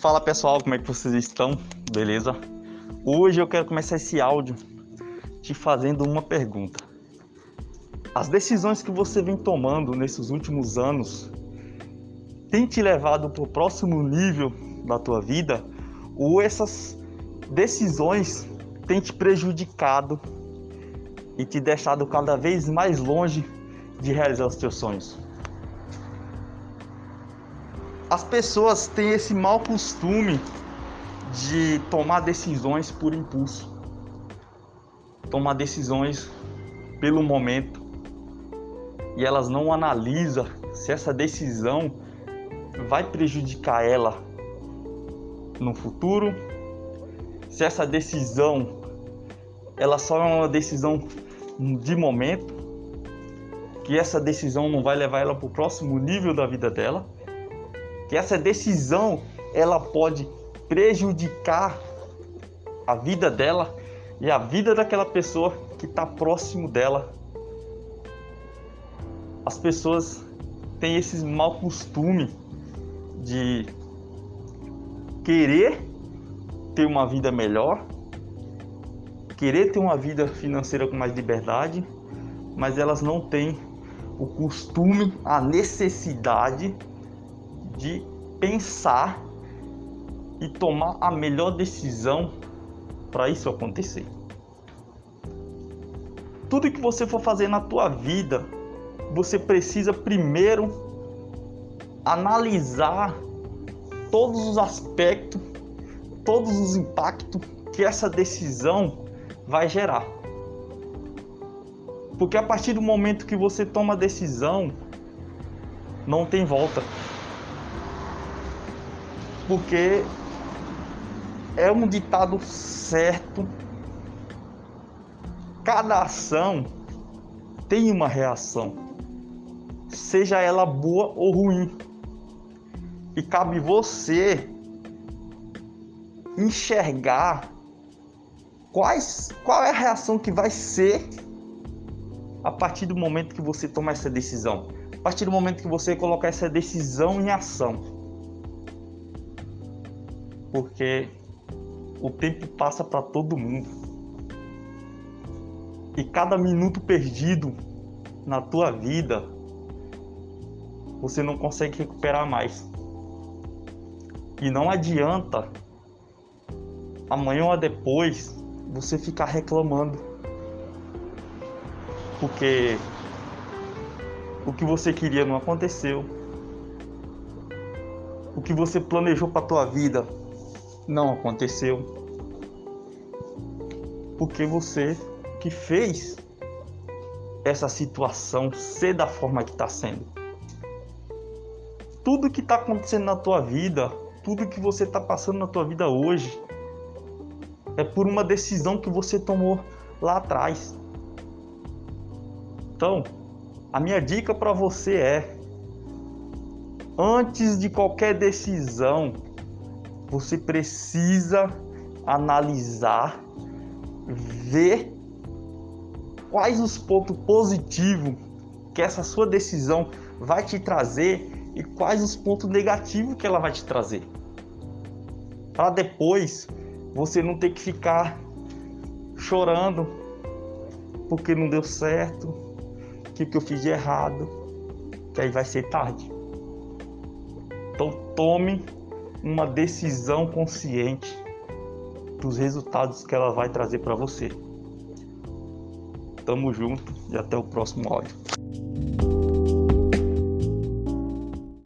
Fala pessoal, como é que vocês estão? Beleza? Hoje eu quero começar esse áudio te fazendo uma pergunta. As decisões que você vem tomando nesses últimos anos têm te levado para o próximo nível da tua vida ou essas decisões têm te prejudicado e te deixado cada vez mais longe de realizar os teus sonhos? As pessoas têm esse mau costume de tomar decisões por impulso, tomar decisões pelo momento. E elas não analisam se essa decisão vai prejudicar ela no futuro, se essa decisão ela só é uma decisão de momento, que essa decisão não vai levar ela para o próximo nível da vida dela que essa decisão ela pode prejudicar a vida dela e a vida daquela pessoa que está próximo dela. As pessoas têm esse mau costume de querer ter uma vida melhor, querer ter uma vida financeira com mais liberdade, mas elas não têm o costume, a necessidade de pensar e tomar a melhor decisão para isso acontecer. Tudo que você for fazer na tua vida, você precisa primeiro analisar todos os aspectos, todos os impactos que essa decisão vai gerar. Porque a partir do momento que você toma a decisão, não tem volta porque é um ditado certo. Cada ação tem uma reação, seja ela boa ou ruim. E cabe você enxergar quais, qual é a reação que vai ser a partir do momento que você tomar essa decisão. A partir do momento que você colocar essa decisão em ação porque o tempo passa para todo mundo. E cada minuto perdido na tua vida, você não consegue recuperar mais. E não adianta amanhã ou depois você ficar reclamando. Porque o que você queria não aconteceu. O que você planejou para tua vida não aconteceu. Porque você que fez essa situação ser da forma que está sendo. Tudo que está acontecendo na tua vida, tudo que você está passando na tua vida hoje, é por uma decisão que você tomou lá atrás. Então, a minha dica para você é: antes de qualquer decisão, você precisa analisar, ver quais os pontos positivos que essa sua decisão vai te trazer e quais os pontos negativos que ela vai te trazer. Para depois você não ter que ficar chorando porque não deu certo, que, que eu fiz de errado, que aí vai ser tarde. Então tome uma decisão consciente dos resultados que ela vai trazer para você. Tamo junto e até o próximo áudio.